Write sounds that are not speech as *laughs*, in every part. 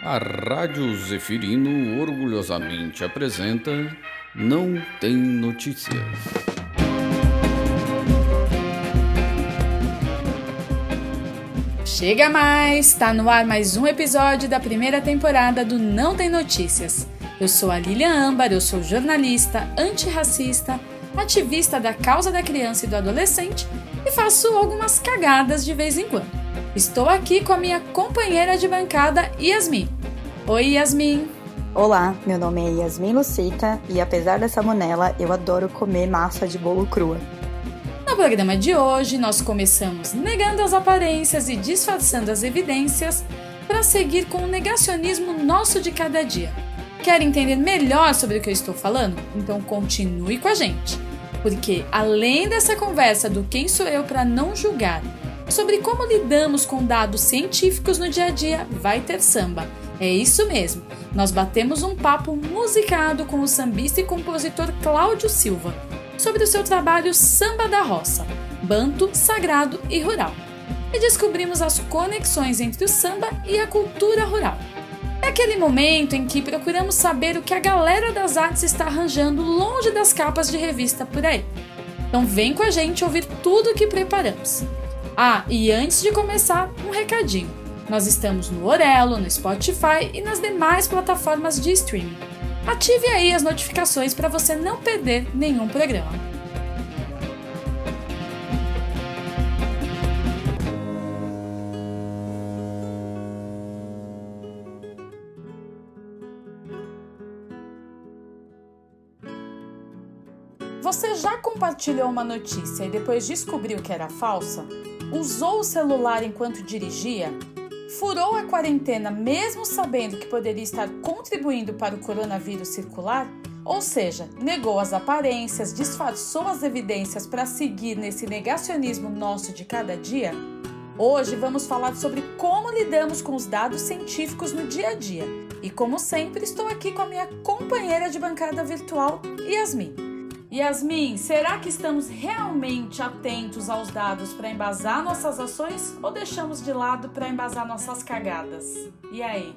A Rádio Zefirino orgulhosamente apresenta Não Tem Notícias. Chega mais! Tá no ar mais um episódio da primeira temporada do Não Tem Notícias. Eu sou a Lilian Âmbar, eu sou jornalista, antirracista, ativista da causa da criança e do adolescente e faço algumas cagadas de vez em quando. Estou aqui com a minha companheira de bancada, Yasmin. Oi, Yasmin. Olá, meu nome é Yasmin Lucita e apesar dessa monela, eu adoro comer massa de bolo crua. No programa de hoje, nós começamos negando as aparências e disfarçando as evidências para seguir com o negacionismo nosso de cada dia. Quer entender melhor sobre o que eu estou falando? Então continue com a gente. Porque além dessa conversa do quem sou eu para não julgar, sobre como lidamos com dados científicos no dia a dia, vai ter samba. É isso mesmo. Nós batemos um papo musicado com o sambista e compositor Cláudio Silva sobre o seu trabalho Samba da Roça, banto, sagrado e rural. E descobrimos as conexões entre o samba e a cultura rural. É aquele momento em que procuramos saber o que a galera das artes está arranjando longe das capas de revista por aí. Então vem com a gente ouvir tudo o que preparamos. Ah, e antes de começar, um recadinho. Nós estamos no Orelo, no Spotify e nas demais plataformas de streaming. Ative aí as notificações para você não perder nenhum programa. Você já compartilhou uma notícia e depois descobriu que era falsa? Usou o celular enquanto dirigia? Furou a quarentena mesmo sabendo que poderia estar contribuindo para o coronavírus circular? Ou seja, negou as aparências, disfarçou as evidências para seguir nesse negacionismo nosso de cada dia? Hoje vamos falar sobre como lidamos com os dados científicos no dia a dia. E como sempre, estou aqui com a minha companheira de bancada virtual, Yasmin. Yasmin, será que estamos realmente atentos aos dados para embasar nossas ações ou deixamos de lado para embasar nossas cagadas? E aí?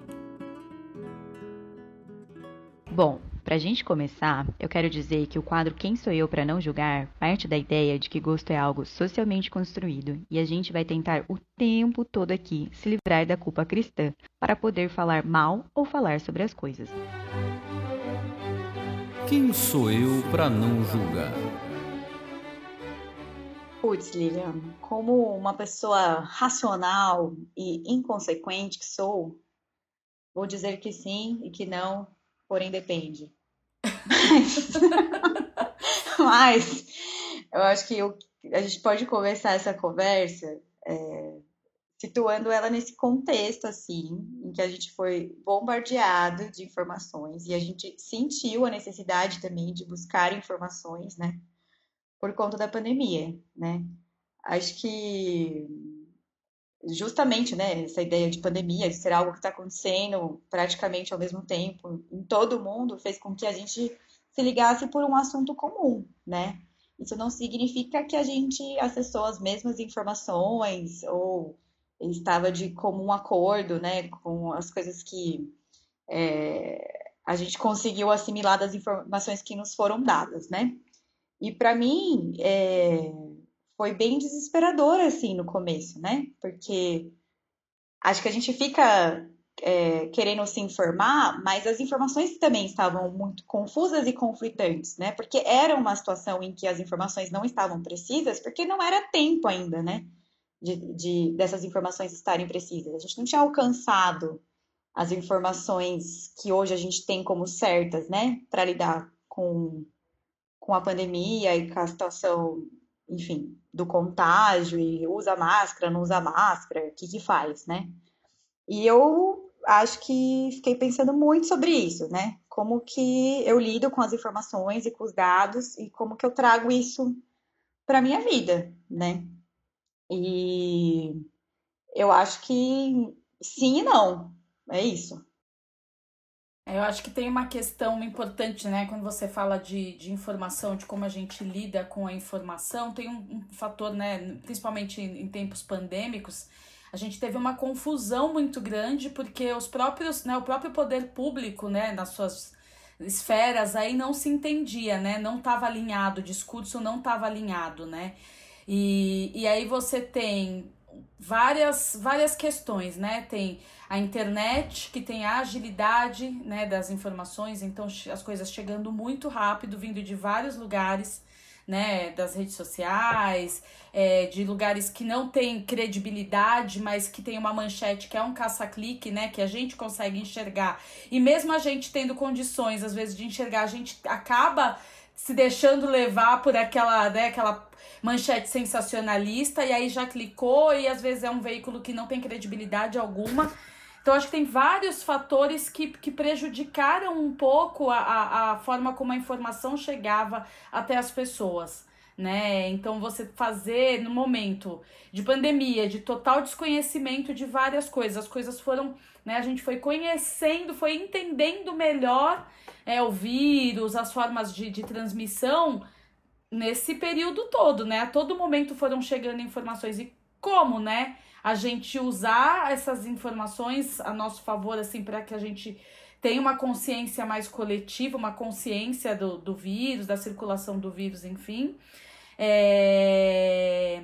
Bom, para a gente começar, eu quero dizer que o quadro Quem Sou Eu para Não Julgar parte da ideia de que gosto é algo socialmente construído e a gente vai tentar o tempo todo aqui se livrar da culpa cristã para poder falar mal ou falar sobre as coisas. Quem sou eu para não julgar? Putz, Lilian, como uma pessoa racional e inconsequente que sou, vou dizer que sim e que não, porém depende. Mas, *laughs* mas eu acho que eu, a gente pode começar essa conversa é, situando ela nesse contexto, assim, em que a gente foi bombardeado de informações e a gente sentiu a necessidade também de buscar informações, né, por conta da pandemia, né. Acho que justamente, né, essa ideia de pandemia, de ser algo que está acontecendo praticamente ao mesmo tempo em todo o mundo, fez com que a gente se ligasse por um assunto comum, né. Isso não significa que a gente acessou as mesmas informações ou estava de comum acordo, né, com as coisas que é, a gente conseguiu assimilar das informações que nos foram dadas, né? E para mim é, foi bem desesperador assim no começo, né? Porque acho que a gente fica é, querendo se informar, mas as informações também estavam muito confusas e conflitantes, né? Porque era uma situação em que as informações não estavam precisas, porque não era tempo ainda, né? De, de, dessas informações estarem precisas. A gente não tinha alcançado as informações que hoje a gente tem como certas, né, para lidar com, com a pandemia e com a situação, enfim, do contágio e usa máscara, não usa máscara, o que que faz, né? E eu acho que fiquei pensando muito sobre isso, né? Como que eu lido com as informações e com os dados e como que eu trago isso para minha vida, né? E eu acho que sim e não. É isso. É, eu acho que tem uma questão importante, né? Quando você fala de, de informação, de como a gente lida com a informação, tem um, um fator, né? Principalmente em tempos pandêmicos, a gente teve uma confusão muito grande porque os próprios, né, o próprio poder público, né, nas suas esferas aí não se entendia, né? Não estava alinhado, o discurso não estava alinhado, né? E, e aí você tem várias, várias questões, né? Tem a internet, que tem a agilidade né, das informações, então as coisas chegando muito rápido, vindo de vários lugares, né? Das redes sociais, é, de lugares que não tem credibilidade, mas que tem uma manchete que é um caça-clique, né? Que a gente consegue enxergar. E mesmo a gente tendo condições, às vezes, de enxergar, a gente acaba se deixando levar por aquela, né, aquela manchete sensacionalista e aí já clicou e às vezes é um veículo que não tem credibilidade alguma. Então, acho que tem vários fatores que, que prejudicaram um pouco a, a, a forma como a informação chegava até as pessoas. Né? Então, você fazer no momento de pandemia, de total desconhecimento de várias coisas, as coisas foram, né? A gente foi conhecendo, foi entendendo melhor é, o vírus, as formas de, de transmissão nesse período todo, né? A todo momento foram chegando informações e como, né? A gente usar essas informações a nosso favor, assim, para que a gente tenha uma consciência mais coletiva, uma consciência do, do vírus, da circulação do vírus, enfim. É...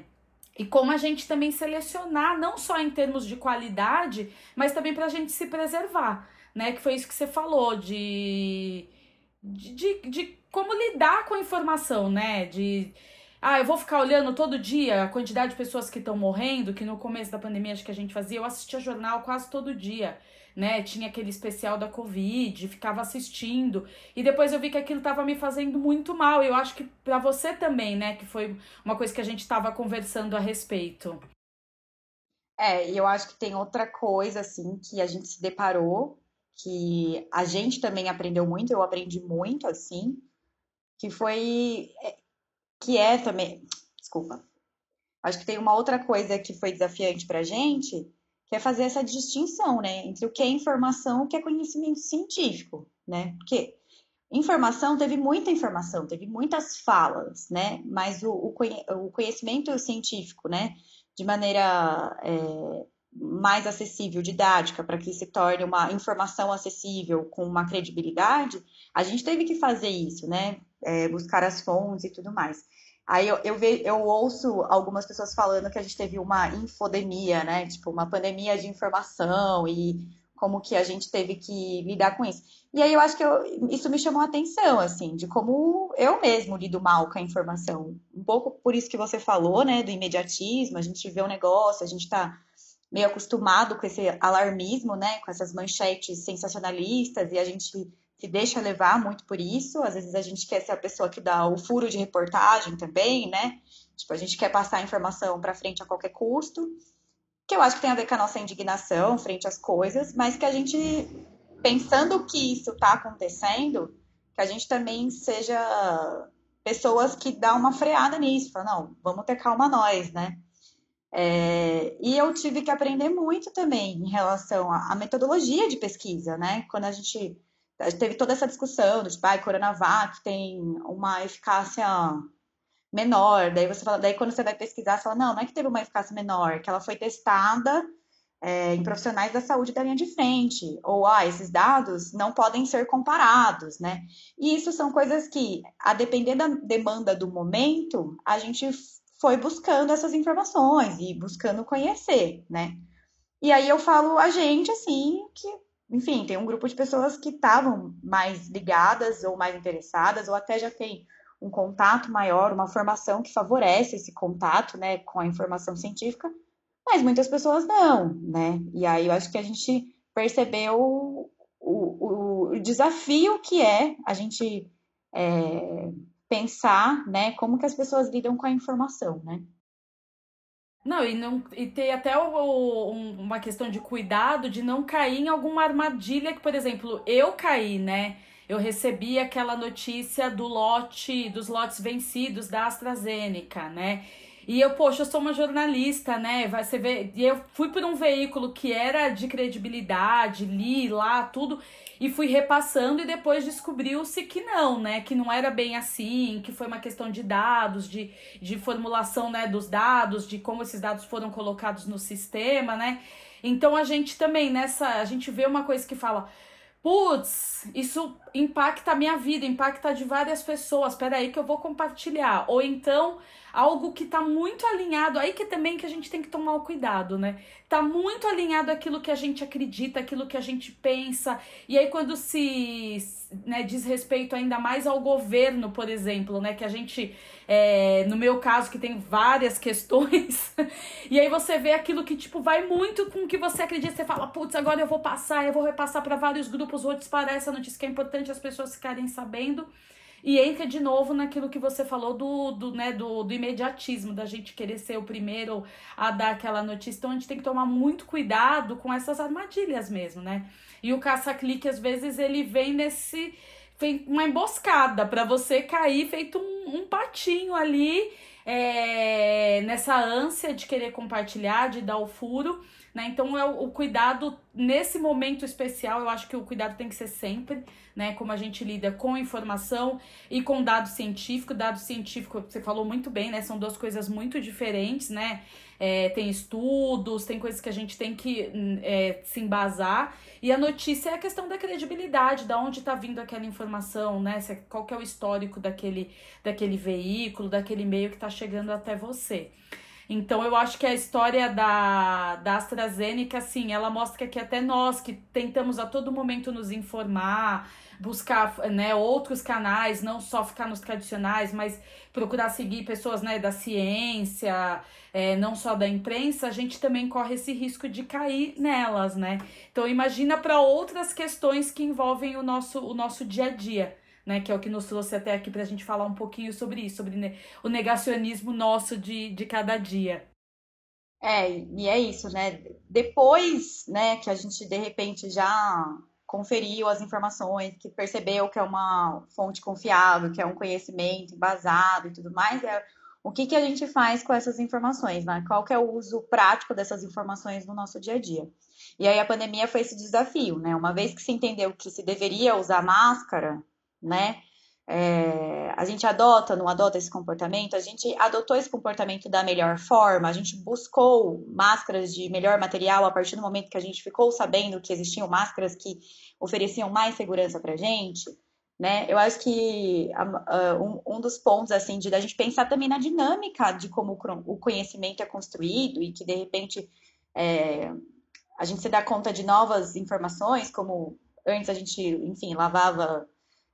E como a gente também selecionar, não só em termos de qualidade, mas também para a gente se preservar, né? Que foi isso que você falou, de, de, de, de como lidar com a informação, né? De ah, eu vou ficar olhando todo dia a quantidade de pessoas que estão morrendo, que no começo da pandemia acho que a gente fazia, eu assistia jornal quase todo dia, né? Tinha aquele especial da Covid, ficava assistindo. E depois eu vi que aquilo estava me fazendo muito mal. Eu acho que para você também, né? Que foi uma coisa que a gente estava conversando a respeito. É, e eu acho que tem outra coisa, assim, que a gente se deparou, que a gente também aprendeu muito, eu aprendi muito, assim, que foi é, que é também, desculpa. Acho que tem uma outra coisa que foi desafiante pra gente, que é fazer essa distinção, né, entre o que é informação e o que é conhecimento científico, né? Porque informação teve muita informação, teve muitas falas, né? Mas o, o conhecimento científico, né, de maneira é, mais acessível, didática, para que se torne uma informação acessível com uma credibilidade, a gente teve que fazer isso, né? É, buscar as fontes e tudo mais. Aí eu, eu, ve, eu ouço algumas pessoas falando que a gente teve uma infodemia, né? Tipo, uma pandemia de informação e como que a gente teve que lidar com isso. E aí eu acho que eu, isso me chamou a atenção, assim, de como eu mesmo lido mal com a informação. Um pouco por isso que você falou, né, do imediatismo, a gente vê um negócio, a gente tá meio acostumado com esse alarmismo, né, com essas manchetes sensacionalistas e a gente se deixa levar muito por isso. Às vezes a gente quer ser a pessoa que dá o furo de reportagem também, né? Tipo, a gente quer passar a informação para frente a qualquer custo, que eu acho que tem a ver com a nossa indignação frente às coisas, mas que a gente, pensando que isso está acontecendo, que a gente também seja pessoas que dá uma freada nisso, fala, não, vamos ter calma nós, né? É, e eu tive que aprender muito também em relação à, metodologia de pesquisa, né? Quando a gente teve toda essa discussão do tipo, ah, Coronavac tem uma eficácia menor, daí você fala, daí quando você vai pesquisar, você fala, não, não é que teve uma eficácia menor, que ela foi testada é, em profissionais da saúde da linha de frente, ou ah, esses dados não podem ser comparados, né? E isso são coisas que, a depender da demanda do momento, a gente foi buscando essas informações e buscando conhecer, né? E aí eu falo a gente, assim, que, enfim, tem um grupo de pessoas que estavam mais ligadas ou mais interessadas, ou até já tem um contato maior, uma formação que favorece esse contato, né, com a informação científica, mas muitas pessoas não, né? E aí eu acho que a gente percebeu o, o, o desafio que é a gente é, pensar, né, como que as pessoas lidam com a informação, né? Não, e, não, e ter até o, o, uma questão de cuidado de não cair em alguma armadilha que, por exemplo, eu caí, né? Eu recebi aquela notícia do lote, dos lotes vencidos da AstraZeneca, né? E eu, poxa, eu sou uma jornalista, né? Vai você ver, e eu fui por um veículo que era de credibilidade, li lá tudo e fui repassando e depois descobriu-se que não, né? Que não era bem assim, que foi uma questão de dados, de, de formulação, né, dos dados, de como esses dados foram colocados no sistema, né? Então a gente também nessa, a gente vê uma coisa que fala, putz, isso impacta a minha vida, impacta de várias pessoas. Espera aí que eu vou compartilhar. Ou então algo que tá muito alinhado, aí que também que a gente tem que tomar o cuidado, né? Tá muito alinhado aquilo que a gente acredita, aquilo que a gente pensa. E aí quando se né, diz respeito ainda mais ao governo, por exemplo, né? Que a gente, é, no meu caso, que tem várias *laughs* questões, e aí você vê aquilo que, tipo, vai muito com o que você acredita. Você fala, putz, agora eu vou passar, eu vou repassar para vários grupos, vou disparar essa notícia que é importante as pessoas ficarem sabendo. E entra de novo naquilo que você falou do, do, né, do, do imediatismo, da gente querer ser o primeiro a dar aquela notícia. Então a gente tem que tomar muito cuidado com essas armadilhas mesmo, né? E o caça-clique, às vezes, ele vem nesse. Vem uma emboscada para você cair feito um, um patinho ali, é, nessa ânsia de querer compartilhar, de dar o furo. Né? Então, é o, cuidado nesse momento especial, eu acho que o cuidado tem que ser sempre, né? Como a gente lida com informação e com dado científico. Dado científico, você falou muito bem, né? São duas coisas muito diferentes, né? É, tem estudos, tem coisas que a gente tem que é, se embasar. E a notícia é a questão da credibilidade, da onde está vindo aquela informação, né? Qual que é o histórico daquele, daquele veículo, daquele meio que está chegando até você. Então eu acho que a história da, da AstraZeneca, assim, ela mostra que até nós que tentamos a todo momento nos informar, buscar né, outros canais, não só ficar nos tradicionais, mas procurar seguir pessoas né, da ciência, é, não só da imprensa, a gente também corre esse risco de cair nelas, né? Então imagina para outras questões que envolvem o nosso, o nosso dia a dia né? Que é o que nos trouxe até aqui para a gente falar um pouquinho sobre isso, sobre o negacionismo nosso de, de cada dia. É, e é isso, né? Depois, né, que a gente de repente já conferiu as informações, que percebeu que é uma fonte confiável, que é um conhecimento embasado e tudo mais, é o que, que a gente faz com essas informações, né? Qual que é o uso prático dessas informações no nosso dia a dia? E aí a pandemia foi esse desafio, né? Uma vez que se entendeu que se deveria usar máscara, né? É, a gente adota, não adota esse comportamento, a gente adotou esse comportamento da melhor forma, a gente buscou máscaras de melhor material a partir do momento que a gente ficou sabendo que existiam máscaras que ofereciam mais segurança para a gente, né? Eu acho que um, um, dos pontos, assim, de a gente pensar também na dinâmica de como o conhecimento é construído e que, de repente, é, a gente se dá conta de novas informações, como antes a gente, enfim, lavava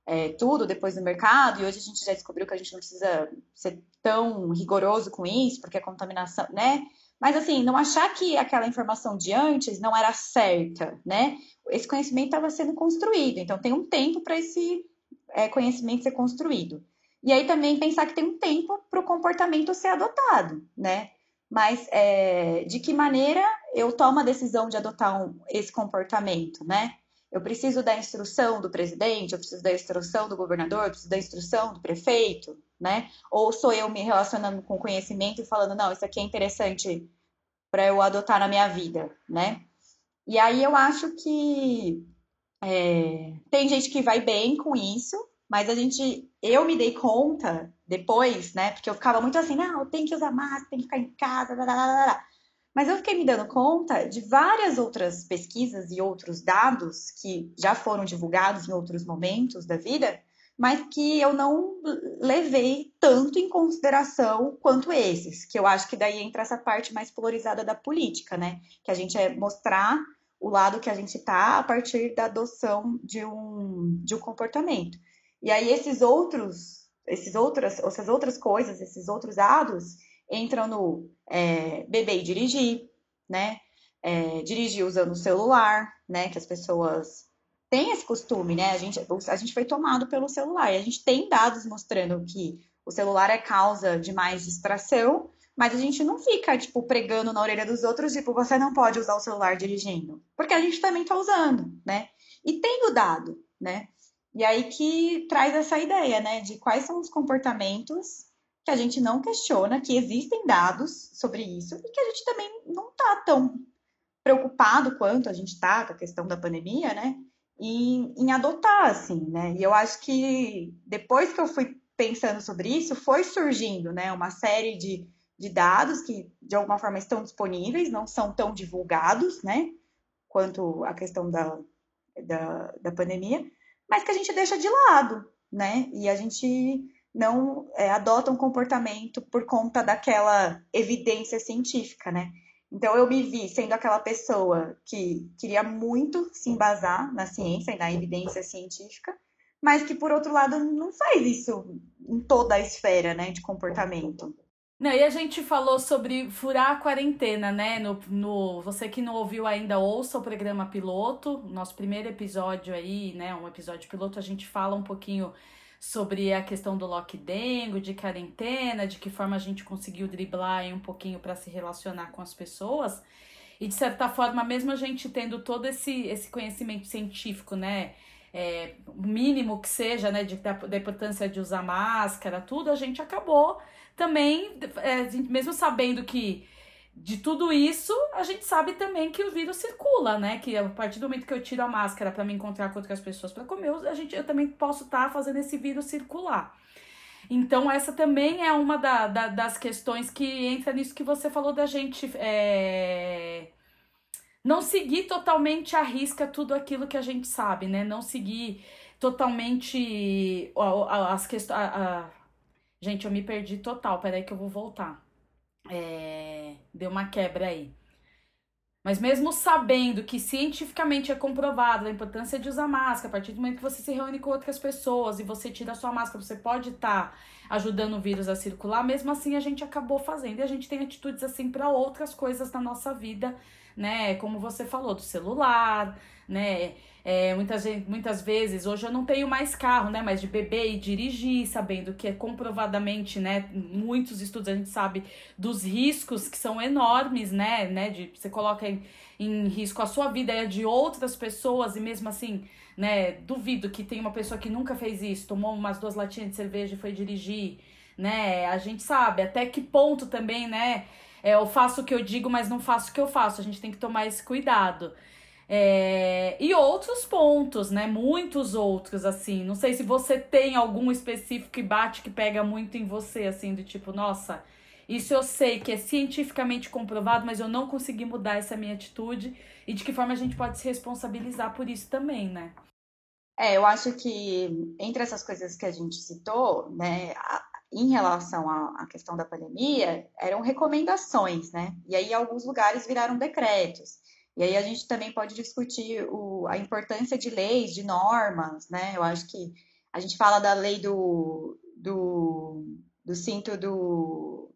é, tudo depois no mercado, e hoje a gente já descobriu que a gente não precisa ser tão rigoroso com isso, porque a contaminação, né? Mas assim, não achar que aquela informação de antes não era certa, né? Esse conhecimento estava sendo construído, então tem um tempo para esse é, conhecimento ser construído. E aí também pensar que tem um tempo para o comportamento ser adotado, né? Mas é, de que maneira eu tomo a decisão de adotar um, esse comportamento, né? Eu preciso da instrução do presidente, eu preciso da instrução do governador, eu preciso da instrução do prefeito, né? Ou sou eu me relacionando com conhecimento e falando, não, isso aqui é interessante para eu adotar na minha vida, né? E aí eu acho que é, tem gente que vai bem com isso, mas a gente, eu me dei conta depois, né? Porque eu ficava muito assim, não, tem que usar máscara, tem que ficar em casa, blá, blá, blá. Mas eu fiquei me dando conta de várias outras pesquisas e outros dados que já foram divulgados em outros momentos da vida, mas que eu não levei tanto em consideração quanto esses, que eu acho que daí entra essa parte mais polarizada da política, né? Que a gente é mostrar o lado que a gente tá a partir da adoção de um, de um comportamento. E aí esses outros, esses outras, essas outras coisas, esses outros dados, entram no é, beber e dirigir, né? É, dirigir usando o celular, né? Que as pessoas têm esse costume, né? A gente, a gente foi tomado pelo celular e a gente tem dados mostrando que o celular é causa de mais distração, mas a gente não fica, tipo, pregando na orelha dos outros, tipo, você não pode usar o celular dirigindo. Porque a gente também tá usando, né? E tem o dado, né? E aí que traz essa ideia, né? De quais são os comportamentos que a gente não questiona, que existem dados sobre isso e que a gente também não está tão preocupado quanto a gente está com a questão da pandemia, né? Em, em adotar, assim, né? E eu acho que depois que eu fui pensando sobre isso, foi surgindo, né, uma série de, de dados que de alguma forma estão disponíveis, não são tão divulgados, né, quanto a questão da, da, da pandemia, mas que a gente deixa de lado, né? E a gente não é, adota um comportamento por conta daquela evidência científica, né? Então eu me vi sendo aquela pessoa que queria muito se embasar na ciência e na evidência científica, mas que por outro lado não faz isso em toda a esfera, né, de comportamento. Não, e a gente falou sobre furar a quarentena, né? No, no, você que não ouviu ainda, ouça o programa piloto, nosso primeiro episódio aí, né? Um episódio piloto, a gente fala um pouquinho sobre a questão do lockdown, de quarentena, de que forma a gente conseguiu driblar um pouquinho para se relacionar com as pessoas. E de certa forma, mesmo a gente tendo todo esse, esse conhecimento científico, né? É, mínimo que seja, né, de, da, da importância de usar máscara, tudo, a gente acabou também, é, mesmo sabendo que de tudo isso, a gente sabe também que o vírus circula, né? Que a partir do momento que eu tiro a máscara para me encontrar com outras pessoas para comer, a gente, eu também posso estar tá fazendo esse vírus circular. Então, essa também é uma da, da, das questões que entra nisso que você falou da gente é... não seguir totalmente à risca tudo aquilo que a gente sabe, né? Não seguir totalmente as questões Gente, eu me perdi total. Peraí que eu vou voltar. É... Deu uma quebra aí. Mas mesmo sabendo que cientificamente é comprovado a importância de usar máscara, a partir do momento que você se reúne com outras pessoas e você tira a sua máscara, você pode estar tá ajudando o vírus a circular, mesmo assim a gente acabou fazendo. E a gente tem atitudes assim para outras coisas na nossa vida, né? Como você falou, do celular, né? É, muitas, muitas vezes, hoje eu não tenho mais carro, né? Mas de beber e dirigir, sabendo que é comprovadamente, né? Muitos estudos a gente sabe dos riscos que são enormes, né? né de, você coloca em, em risco a sua vida e a de outras pessoas, e mesmo assim, né? Duvido que tem uma pessoa que nunca fez isso, tomou umas duas latinhas de cerveja e foi dirigir, né? A gente sabe até que ponto também, né? É, eu faço o que eu digo, mas não faço o que eu faço. A gente tem que tomar esse cuidado. É, e outros pontos, né? Muitos outros, assim. Não sei se você tem algum específico que bate, que pega muito em você, assim, do tipo, nossa, isso eu sei que é cientificamente comprovado, mas eu não consegui mudar essa minha atitude. E de que forma a gente pode se responsabilizar por isso também, né? É, eu acho que entre essas coisas que a gente citou, né, a, em relação à, questão da pandemia, eram recomendações, né? E aí alguns lugares viraram decretos. E aí a gente também pode discutir o, a importância de leis, de normas, né? Eu acho que a gente fala da lei do, do, do cinto do,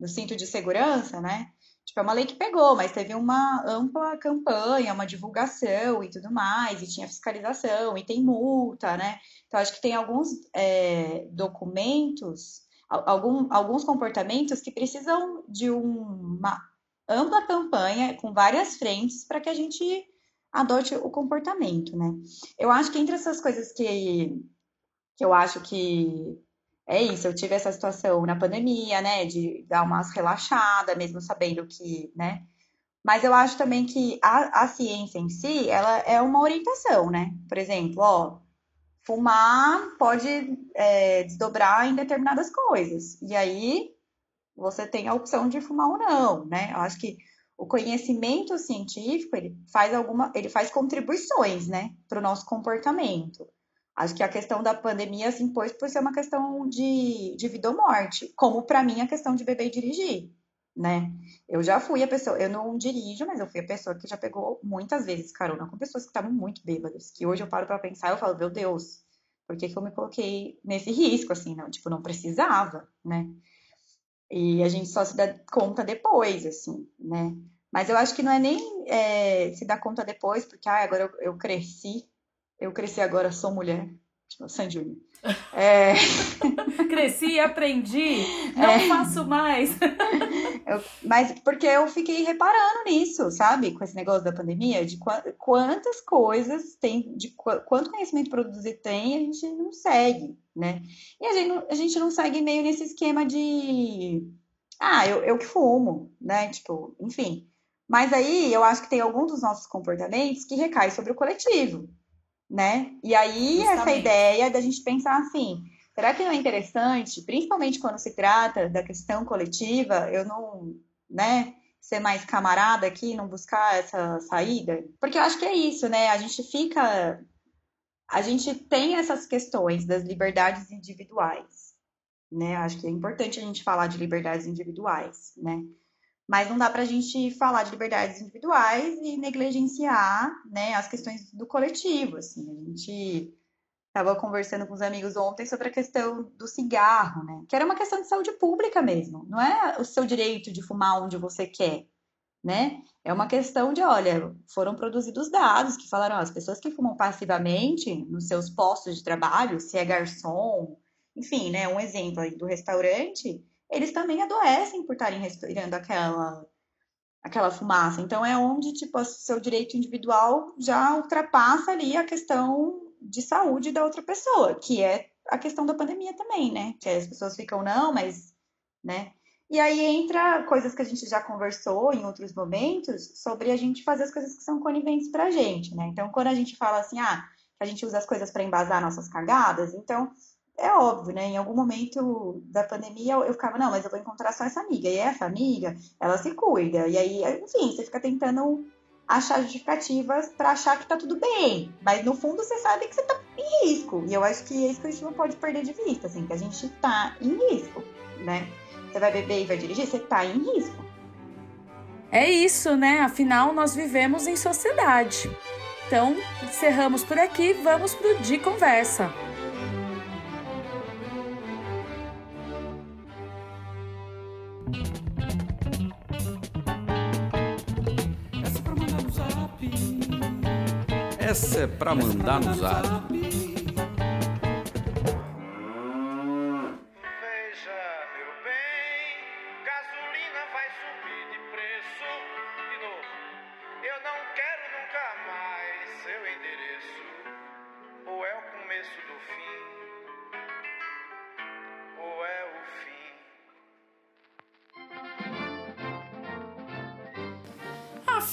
do cinto de segurança, né? Tipo, é uma lei que pegou, mas teve uma ampla campanha, uma divulgação e tudo mais, e tinha fiscalização, e tem multa, né? Então, acho que tem alguns é, documentos, algum, alguns comportamentos que precisam de uma ampla campanha com várias frentes para que a gente adote o comportamento, né? Eu acho que entre essas coisas que, que eu acho que é isso, eu tive essa situação na pandemia, né, de dar umas relaxadas, mesmo sabendo que, né, mas eu acho também que a, a ciência em si, ela é uma orientação, né? Por exemplo, ó, fumar pode é, desdobrar em determinadas coisas. E aí, você tem a opção de fumar ou não, né? Eu acho que o conhecimento científico ele faz alguma, ele faz contribuições, né, para o nosso comportamento. Acho que a questão da pandemia se impôs por ser uma questão de, de vida ou morte, como para mim a questão de beber e dirigir, né? Eu já fui a pessoa, eu não dirijo, mas eu fui a pessoa que já pegou muitas vezes carona com pessoas que estavam muito bêbadas, que hoje eu paro para pensar eu falo, meu Deus, por que, que eu me coloquei nesse risco, assim, não? Tipo, não precisava, né? E a gente só se dá conta depois, assim, né? Mas eu acho que não é nem é, se dar conta depois, porque ah, agora eu, eu cresci, eu cresci agora, sou mulher, Tipo, San Júnior. *laughs* É... Cresci, aprendi, *laughs* não é... faço mais. *laughs* Eu, mas porque eu fiquei reparando nisso, sabe? Com esse negócio da pandemia, de quantas coisas tem, de quanto conhecimento produzido tem, a gente não segue, né? E a gente, a gente não segue meio nesse esquema de. Ah, eu, eu que fumo, né? Tipo, enfim. Mas aí eu acho que tem algum dos nossos comportamentos que recai sobre o coletivo né? E aí Justamente. essa ideia da gente pensar assim, será que não é interessante, principalmente quando se trata da questão coletiva, eu não, né, ser mais camarada aqui, não buscar essa saída? Porque eu acho que é isso, né? A gente fica a gente tem essas questões das liberdades individuais, né? Acho que é importante a gente falar de liberdades individuais, né? Mas não dá para a gente falar de liberdades individuais e negligenciar né, as questões do coletivo. Assim. A gente estava conversando com os amigos ontem sobre a questão do cigarro, né? Que era uma questão de saúde pública mesmo. Não é o seu direito de fumar onde você quer, né? É uma questão de, olha, foram produzidos dados que falaram, ó, as pessoas que fumam passivamente nos seus postos de trabalho, se é garçom, enfim, né? Um exemplo aí do restaurante, eles também adoecem por estarem respirando aquela aquela fumaça. Então é onde tipo o seu direito individual já ultrapassa ali a questão de saúde da outra pessoa, que é a questão da pandemia também, né? Que as pessoas ficam não, mas, né? E aí entra coisas que a gente já conversou em outros momentos sobre a gente fazer as coisas que são coniventes pra gente, né? Então, quando a gente fala assim, ah, a gente usa as coisas para embasar nossas cagadas, então é óbvio, né? Em algum momento da pandemia eu, ficava, não, mas eu vou encontrar só essa amiga. E essa amiga, ela se cuida. E aí, enfim, você fica tentando achar justificativas para achar que tá tudo bem. Mas no fundo você sabe que você tá em risco. E eu acho que é isso que a gente não pode perder de vista, assim, que a gente tá em risco, né? Você vai beber e vai dirigir, você tá em risco. É isso, né? Afinal, nós vivemos em sociedade. Então, encerramos por aqui, vamos pro De Conversa. Essa é pra mandar no zap.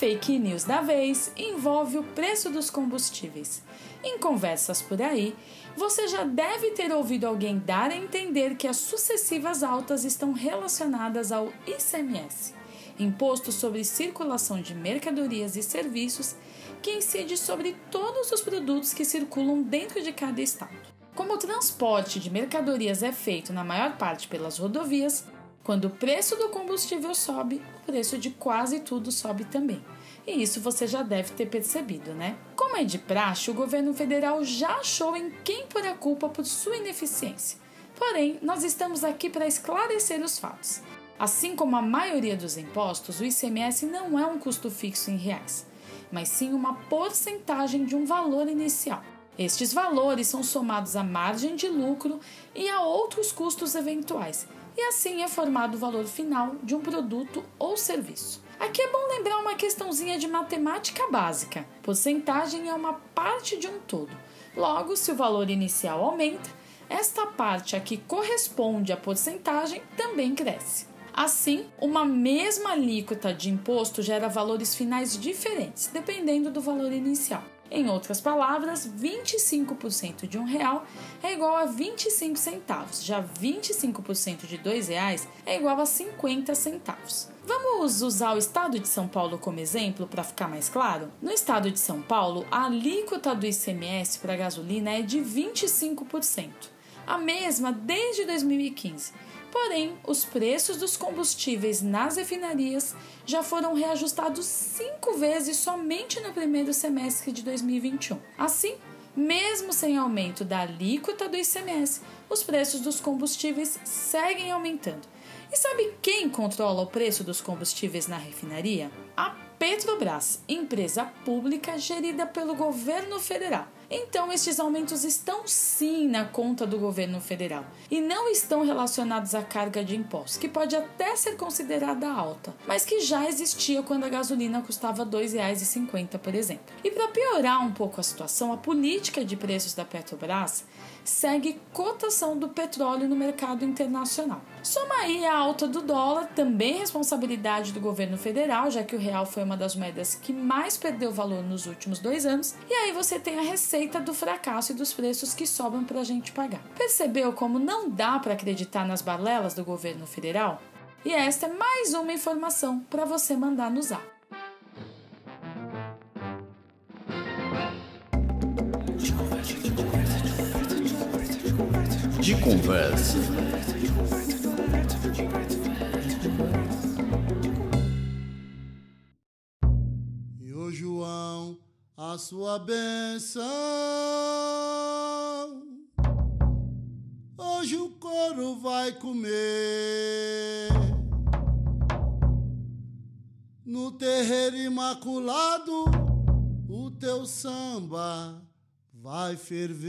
Fake news da vez envolve o preço dos combustíveis. Em conversas por aí, você já deve ter ouvido alguém dar a entender que as sucessivas altas estão relacionadas ao ICMS, Imposto sobre Circulação de Mercadorias e Serviços, que incide sobre todos os produtos que circulam dentro de cada estado. Como o transporte de mercadorias é feito na maior parte pelas rodovias, quando o preço do combustível sobe, o preço de quase tudo sobe também. E isso você já deve ter percebido, né? Como é de praxe, o governo federal já achou em quem pôr a culpa por sua ineficiência. Porém, nós estamos aqui para esclarecer os fatos. Assim como a maioria dos impostos, o ICMS não é um custo fixo em reais, mas sim uma porcentagem de um valor inicial. Estes valores são somados à margem de lucro e a outros custos eventuais, e assim é formado o valor final de um produto ou serviço. Aqui é bom lembrar uma questãozinha de matemática básica. Porcentagem é uma parte de um todo. Logo, se o valor inicial aumenta, esta parte a que corresponde à porcentagem também cresce. Assim, uma mesma alíquota de imposto gera valores finais diferentes, dependendo do valor inicial. Em outras palavras, 25% de um real é igual a 25 centavos, já 25% de dois reais é igual a 50 centavos. Vamos usar o estado de São Paulo como exemplo para ficar mais claro? No estado de São Paulo, a alíquota do ICMS para gasolina é de 25%, a mesma desde 2015 Porém, os preços dos combustíveis nas refinarias já foram reajustados cinco vezes somente no primeiro semestre de 2021. Assim, mesmo sem aumento da alíquota do ICMS, os preços dos combustíveis seguem aumentando. E sabe quem controla o preço dos combustíveis na refinaria? A Petrobras, empresa pública gerida pelo governo federal. Então, estes aumentos estão sim na conta do governo federal e não estão relacionados à carga de impostos, que pode até ser considerada alta, mas que já existia quando a gasolina custava R$ 2,50, por exemplo. E para piorar um pouco a situação, a política de preços da Petrobras segue cotação do petróleo no mercado internacional. Soma aí a alta do dólar, também responsabilidade do governo federal, já que o real foi uma das moedas que mais perdeu valor nos últimos dois anos, e aí você tem a receita do fracasso e dos preços que sobram para a gente pagar. Percebeu como não dá para acreditar nas balelas do governo federal? E esta é mais uma informação para você mandar no zap. De conversa. E a sua benção. Hoje o couro vai comer. No terreiro imaculado, o teu samba vai ferver.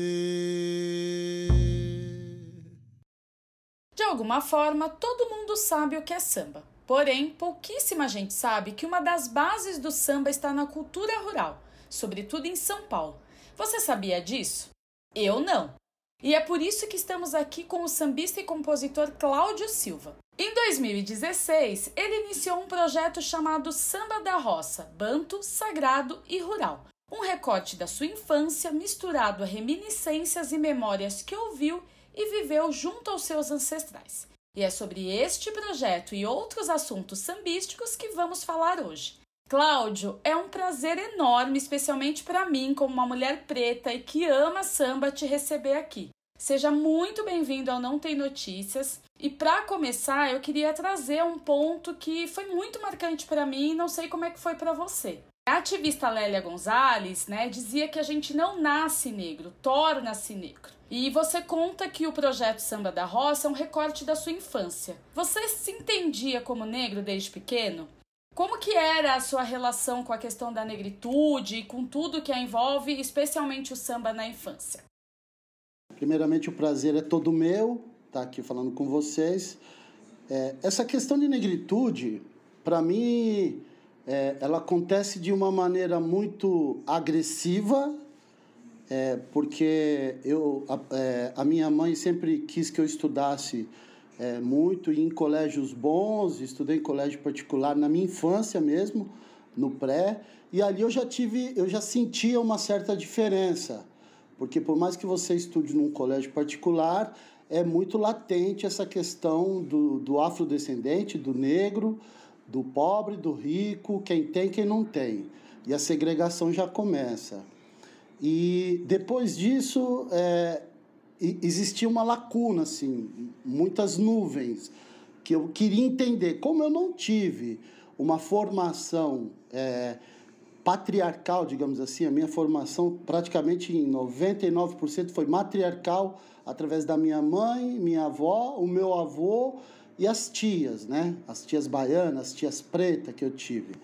De alguma forma, todo mundo sabe o que é samba. Porém, pouquíssima gente sabe que uma das bases do samba está na cultura rural, sobretudo em São Paulo. Você sabia disso? Eu não. E é por isso que estamos aqui com o sambista e compositor Cláudio Silva. Em 2016, ele iniciou um projeto chamado Samba da Roça, Banto, Sagrado e Rural. Um recorte da sua infância misturado a reminiscências e memórias que ouviu e viveu junto aos seus ancestrais. E é sobre este projeto e outros assuntos sambísticos que vamos falar hoje. Cláudio, é um prazer enorme, especialmente para mim, como uma mulher preta e que ama samba, te receber aqui. Seja muito bem-vindo ao Não Tem Notícias. E para começar, eu queria trazer um ponto que foi muito marcante para mim e não sei como é que foi para você. A ativista Lélia Gonzalez, né, dizia que a gente não nasce negro, torna-se negro. E você conta que o projeto Samba da Roça é um recorte da sua infância. Você se entendia como negro desde pequeno? Como que era a sua relação com a questão da negritude e com tudo que a envolve, especialmente o samba na infância? Primeiramente, o prazer é todo meu estar aqui falando com vocês. É, essa questão de negritude, para mim, é, ela acontece de uma maneira muito agressiva, é, porque eu, a, é, a, minha mãe sempre quis que eu estudasse é, muito em colégios bons, estudei em colégio particular na minha infância mesmo, no pré, e ali eu já tive, eu já sentia uma certa diferença, porque por mais que você estude num colégio particular, é muito latente essa questão do, do afrodescendente, do negro, do pobre, do rico, quem tem, quem não tem. E a segregação já começa. E depois disso, é, existia uma lacuna, assim, muitas nuvens, que eu queria entender. Como eu não tive uma formação é, patriarcal, digamos assim, a minha formação praticamente em 99% foi matriarcal, através da minha mãe, minha avó, o meu avô e as tias, né? As tias baianas, as tias pretas que eu tive.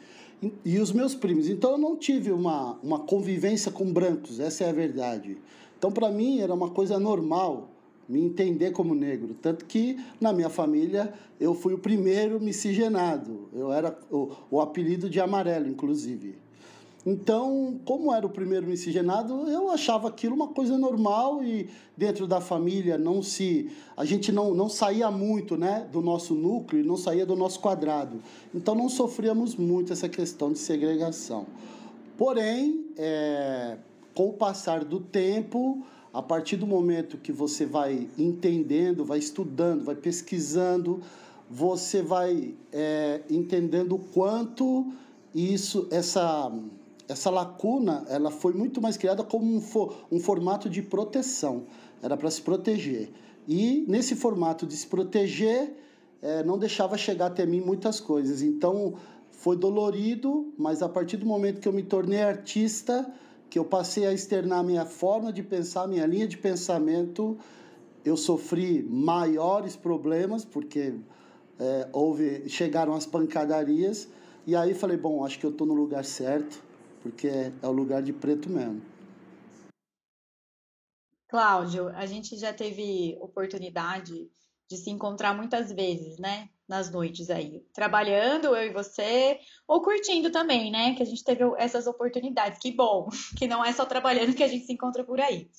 E, e os meus primos. Então eu não tive uma, uma convivência com brancos, essa é a verdade. Então para mim era uma coisa normal me entender como negro. Tanto que na minha família eu fui o primeiro miscigenado. Eu era o, o apelido de amarelo, inclusive. Então, como era o primeiro miscigenado, eu achava aquilo uma coisa normal e dentro da família não se a gente não, não saía muito, né, do nosso núcleo, não saía do nosso quadrado. Então não sofríamos muito essa questão de segregação. Porém, é, com o passar do tempo, a partir do momento que você vai entendendo, vai estudando, vai pesquisando, você vai é, entendendo o quanto isso, essa essa lacuna ela foi muito mais criada como um, fo um formato de proteção, era para se proteger. E nesse formato de se proteger, é, não deixava chegar até mim muitas coisas. Então foi dolorido, mas a partir do momento que eu me tornei artista, que eu passei a externar minha forma de pensar, minha linha de pensamento, eu sofri maiores problemas, porque é, houve, chegaram as pancadarias, e aí falei, bom, acho que eu estou no lugar certo, porque é, é o lugar de preto mesmo. Cláudio, a gente já teve oportunidade de se encontrar muitas vezes, né? Nas noites aí, trabalhando, eu e você, ou curtindo também, né? Que a gente teve essas oportunidades. Que bom, *laughs* que não é só trabalhando que a gente se encontra por aí.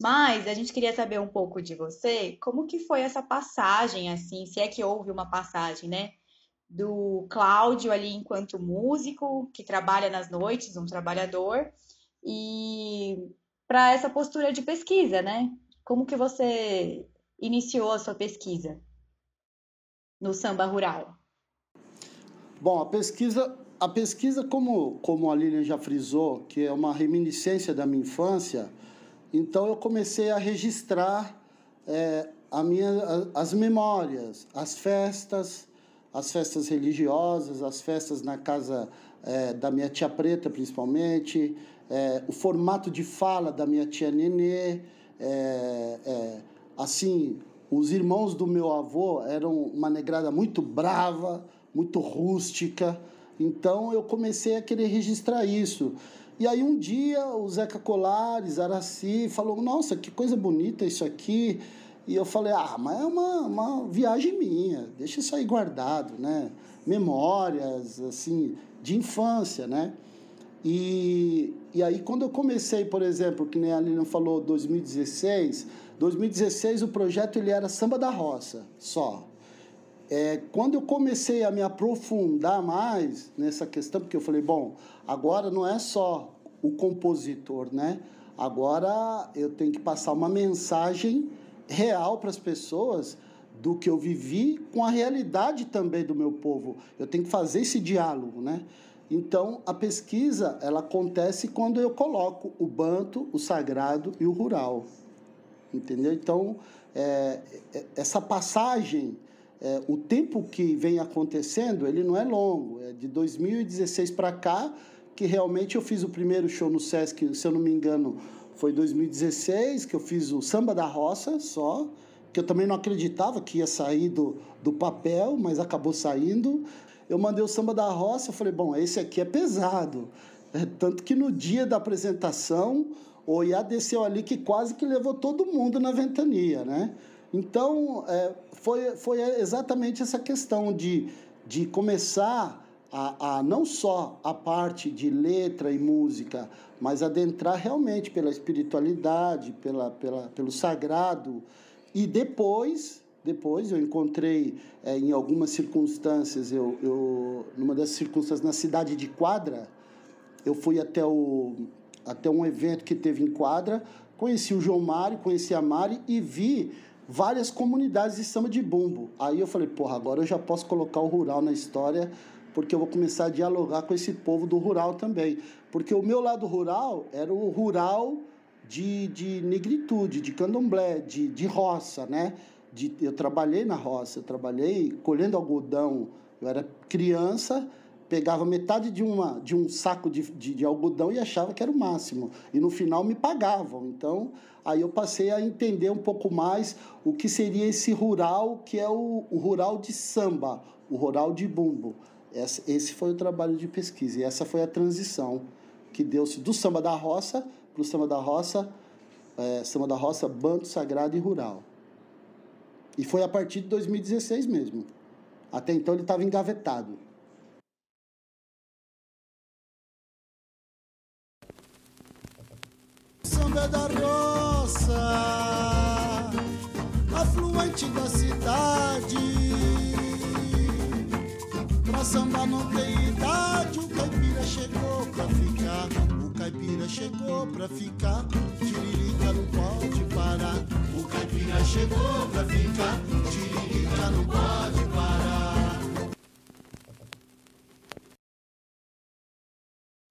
Mas a gente queria saber um pouco de você, como que foi essa passagem, assim, se é que houve uma passagem, né? Do Cláudio ali enquanto músico, que trabalha nas noites, um trabalhador, e para essa postura de pesquisa, né? Como que você iniciou a sua pesquisa no samba rural? Bom, a pesquisa, a pesquisa como, como a Lilian já frisou, que é uma reminiscência da minha infância, então eu comecei a registrar é, a minha, as memórias, as festas, as festas religiosas, as festas na casa é, da minha tia preta, principalmente, é, o formato de fala da minha tia Nenê, é, é, assim, os irmãos do meu avô eram uma negrada muito brava, muito rústica, então eu comecei a querer registrar isso. E aí um dia o Zeca Colares, Araci, falou, nossa, que coisa bonita isso aqui. E eu falei, ah, mas é uma, uma viagem minha, deixa isso aí guardado, né? Memórias, assim, de infância, né? E, e aí, quando eu comecei, por exemplo, que nem a Lilian falou, 2016, 2016 o projeto ele era samba da roça, só. É, quando eu comecei a me aprofundar mais nessa questão, porque eu falei, bom, agora não é só o compositor, né? Agora eu tenho que passar uma mensagem real para as pessoas do que eu vivi com a realidade também do meu povo. Eu tenho que fazer esse diálogo, né? Então, a pesquisa ela acontece quando eu coloco o banto, o sagrado e o rural. Entendeu? Então, é, é, essa passagem, é, o tempo que vem acontecendo, ele não é longo. É de 2016 para cá que realmente eu fiz o primeiro show no Sesc, se eu não me engano, foi 2016, que eu fiz o Samba da Roça só, que eu também não acreditava que ia sair do, do papel, mas acabou saindo eu mandei o samba da roça, eu falei, bom, esse aqui é pesado. É, tanto que no dia da apresentação, o Iá desceu ali que quase que levou todo mundo na ventania, né? Então, é, foi, foi exatamente essa questão de, de começar a, a não só a parte de letra e música, mas adentrar realmente pela espiritualidade, pela, pela, pelo sagrado, e depois depois eu encontrei é, em algumas circunstâncias, eu, eu, numa dessas circunstâncias na cidade de Quadra, eu fui até, o, até um evento que teve em Quadra, conheci o João Mário, conheci a Mari e vi várias comunidades de samba de bumbo. Aí eu falei, porra, agora eu já posso colocar o rural na história, porque eu vou começar a dialogar com esse povo do rural também. Porque o meu lado rural era o rural de, de negritude, de candomblé, de, de roça, né? de, eu trabalhei na roça, eu trabalhei colhendo algodão. Eu era criança, pegava metade de, uma, de um saco de, de, de, algodão e achava que era o máximo. E no final me pagavam. Então, aí eu passei a entender um pouco mais o que seria esse rural, que é o, o rural de samba, o rural de bumbo. Esse, esse foi o trabalho de pesquisa. E essa foi a transição que deu-se do samba da roça para o samba da roça, é, samba da roça, banto sagrado e rural. E foi a partir de 2016 mesmo. Até então ele estava engavetado. Da roça, afluente da cidade. Pra samba não tem idade, o caipira chegou pra ficar. O caipira chegou pra ficar, tiririca não pode parar caipira chegou pra ficar, tiririca não pode parar.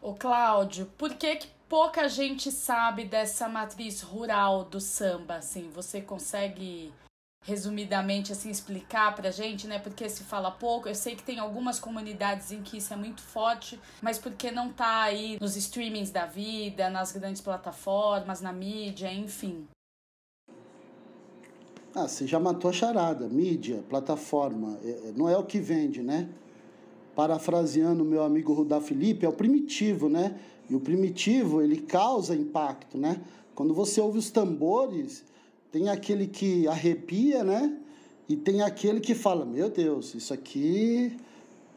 Ô Cláudio, por que, que pouca gente sabe dessa matriz rural do samba, assim? Você consegue resumidamente assim explicar pra gente, né? Porque se fala pouco, eu sei que tem algumas comunidades em que isso é muito forte, mas porque não tá aí nos streamings da vida, nas grandes plataformas, na mídia, enfim. Ah, você já matou a charada. Mídia, plataforma, é, é, não é o que vende, né? parafraseando meu amigo Rudá Felipe, é o primitivo, né? E o primitivo, ele causa impacto, né? Quando você ouve os tambores, tem aquele que arrepia, né? E tem aquele que fala: Meu Deus, isso aqui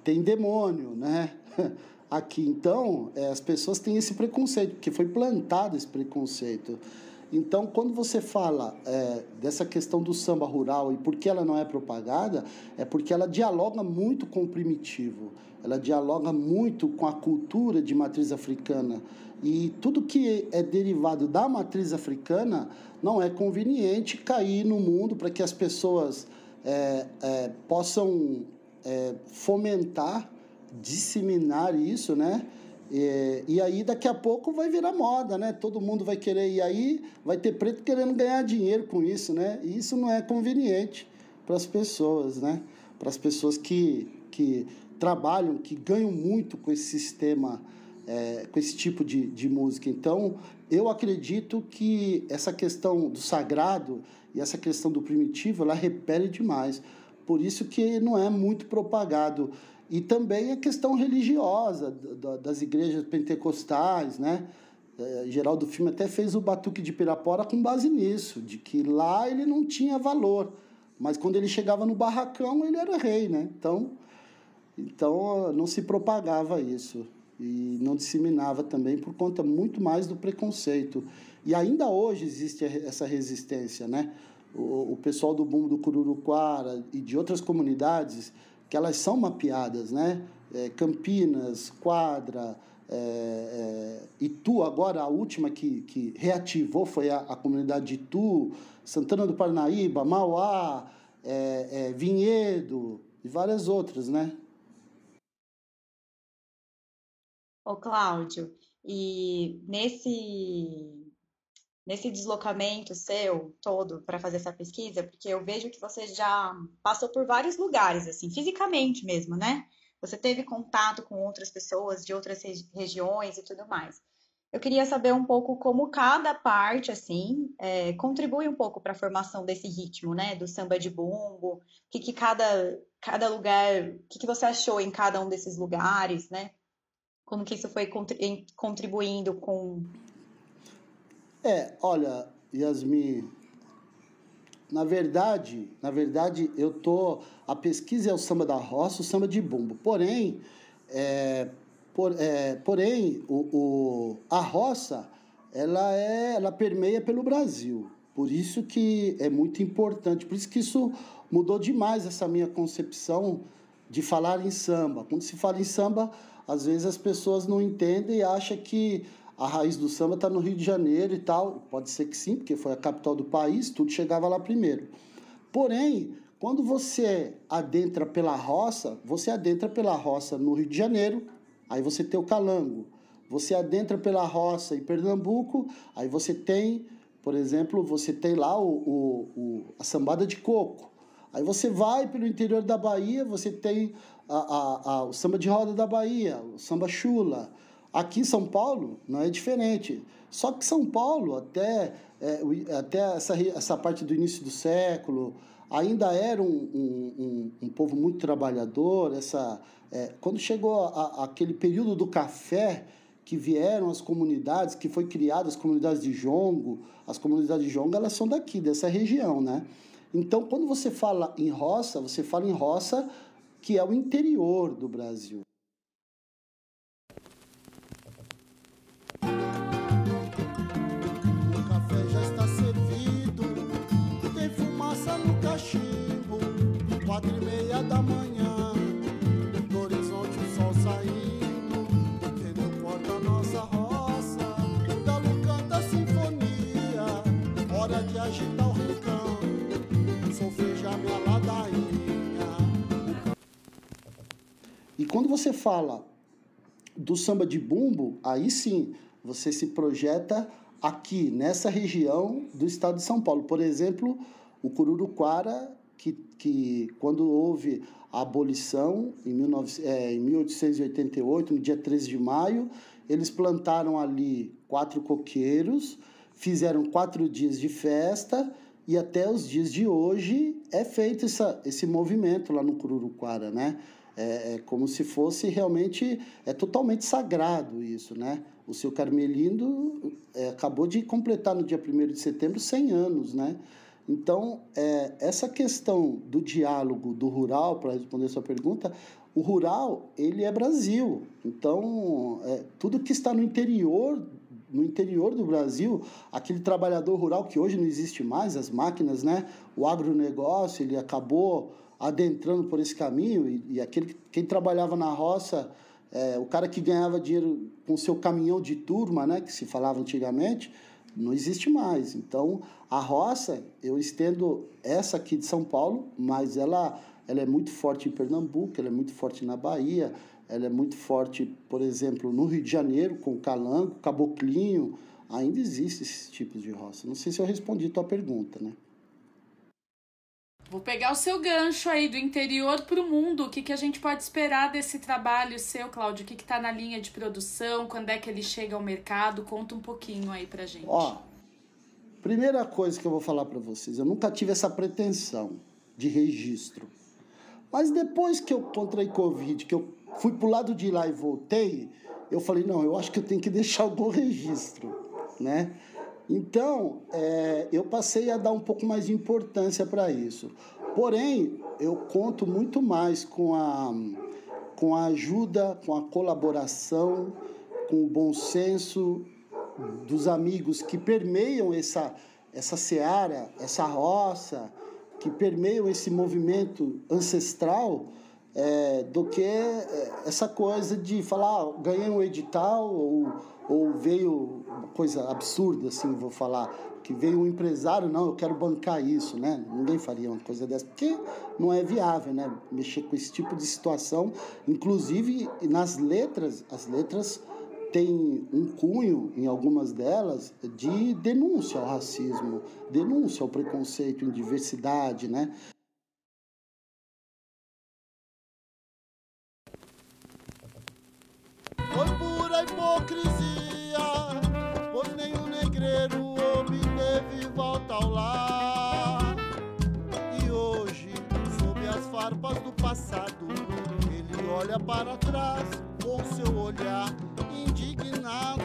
tem demônio, né? *laughs* Aqui, então, é, as pessoas têm esse preconceito, porque foi plantado esse preconceito. Então, quando você fala é, dessa questão do samba rural e por que ela não é propagada, é porque ela dialoga muito com o primitivo, ela dialoga muito com a cultura de matriz africana. E tudo que é derivado da matriz africana não é conveniente cair no mundo para que as pessoas é, é, possam é, fomentar, disseminar isso, né? E, e, aí daqui a pouco vai virar moda, né? Todo mundo vai querer e aí vai ter preto querendo ganhar dinheiro com isso, né? E isso não é conveniente para as pessoas, né? Para as pessoas que, que trabalham, que ganham muito com esse sistema, é, com esse tipo de, de música. Então, eu acredito que essa questão do sagrado e essa questão do primitivo, ela repele demais. Por isso que não é muito propagado. E também a questão religiosa das igrejas pentecostais, né? É, Geraldo Filme até fez o Batuque de Pirapora com base nisso, de que lá ele não tinha valor, mas quando ele chegava no barracão ele era rei, né? Então, então não se propagava isso e não disseminava também por conta muito mais do preconceito. E ainda hoje existe essa resistência, né? O, o pessoal do Bumbo do Cururuquara e de outras comunidades que elas são mapeadas, né? É, Campinas, Quadra, é, é, Itu, agora a última que, que reativou foi a, a comunidade de Itu, Santana do Parnaíba, Mauá, é, é, Vinhedo e várias outras, né? Ô, Cláudio, e nesse nesse deslocamento seu todo para fazer essa pesquisa, porque eu vejo que você já passou por vários lugares, assim, fisicamente mesmo, né? Você teve contato com outras pessoas de outras regiões e tudo mais. Eu queria saber um pouco como cada parte, assim, é, contribui um pouco para a formação desse ritmo, né? Do samba de bumbo, o que, que cada, cada lugar, o que, que você achou em cada um desses lugares, né? Como que isso foi contribuindo com é, olha, Yasmin, na verdade, na verdade, eu tô. A pesquisa é o samba da roça, o samba de bumbo. Porém, é, por, é, porém, o, o, a roça ela é, ela permeia pelo Brasil. Por isso que é muito importante. Por isso que isso mudou demais essa minha concepção de falar em samba. Quando se fala em samba, às vezes as pessoas não entendem e acham que a raiz do samba está no Rio de Janeiro e tal. Pode ser que sim, porque foi a capital do país, tudo chegava lá primeiro. Porém, quando você adentra pela roça, você adentra pela roça no Rio de Janeiro, aí você tem o calango. Você adentra pela roça em Pernambuco, aí você tem, por exemplo, você tem lá o, o, o a sambada de coco. Aí você vai pelo interior da Bahia, você tem a, a, a, o samba de roda da Bahia, o samba chula. Aqui em São Paulo não é diferente. Só que São Paulo, até, é, até essa, essa parte do início do século, ainda era um, um, um, um povo muito trabalhador. Essa, é, quando chegou a, a, aquele período do café, que vieram as comunidades, que foi criadas as comunidades de jongo, as comunidades de jongo, elas são daqui, dessa região, né? Então, quando você fala em roça, você fala em roça que é o interior do Brasil. Da manhã, no horizonte o sol saindo, quem corta a nossa roça, o galo canta sinfonia, hora de agitar o rincão, solfeja minha ladainha. E quando você fala do samba de bumbo, aí sim, você se projeta aqui, nessa região do estado de São Paulo. Por exemplo, o Cururuquara que, que quando houve a abolição, em, 19, é, 1888, no dia 13 de maio, eles plantaram ali quatro coqueiros, fizeram quatro dias de festa e até os dias de hoje é feito essa, esse movimento lá no Cururuquara, né? É, é, como se fosse realmente, é totalmente sagrado isso, né? O seu Carmelindo é, acabou de completar no dia 1 de setembro 100 anos, né? Então, é, essa questão do diálogo do rural, para responder sua pergunta, o rural, ele é Brasil. Então, é, tudo que está no interior no interior do Brasil, aquele trabalhador rural que hoje não existe mais, as máquinas, né? O agronegócio, ele acabou adentrando por esse caminho e, e aquele quem trabalhava na roça, é, o cara que ganhava dinheiro com seu caminhão de turma, né, que se falava antigamente, não existe mais. Então, a roça, eu estendo essa aqui de São Paulo, mas ela, ela é muito forte em Pernambuco, ela é muito forte na Bahia, ela é muito forte, por exemplo, no Rio de Janeiro, com calango, caboclinho, ainda existe esses tipos de roça. Não sei se eu respondi a tua pergunta, né? Vou pegar o seu gancho aí do interior para o mundo. O que, que a gente pode esperar desse trabalho seu, Cláudio? O que está na linha de produção? Quando é que ele chega ao mercado? Conta um pouquinho aí para gente. Ó, primeira coisa que eu vou falar para vocês, eu nunca tive essa pretensão de registro. Mas depois que eu contraí Covid, que eu fui para o lado de lá e voltei, eu falei, não, eu acho que eu tenho que *laughs* deixar algum registro, né? Então, é, eu passei a dar um pouco mais de importância para isso. Porém, eu conto muito mais com a, com a ajuda, com a colaboração, com o bom senso dos amigos que permeiam essa, essa seara, essa roça, que permeiam esse movimento ancestral, é, do que é, essa coisa de falar, ah, ganhei um edital ou ou veio uma coisa absurda, assim, vou falar, que veio um empresário, não, eu quero bancar isso, né? Ninguém faria uma coisa dessa, porque não é viável, né? Mexer com esse tipo de situação. Inclusive, nas letras, as letras têm um cunho, em algumas delas, de denúncia ao racismo, denúncia ao preconceito em diversidade, né? Do passado, ele olha para trás com seu olhar indignado.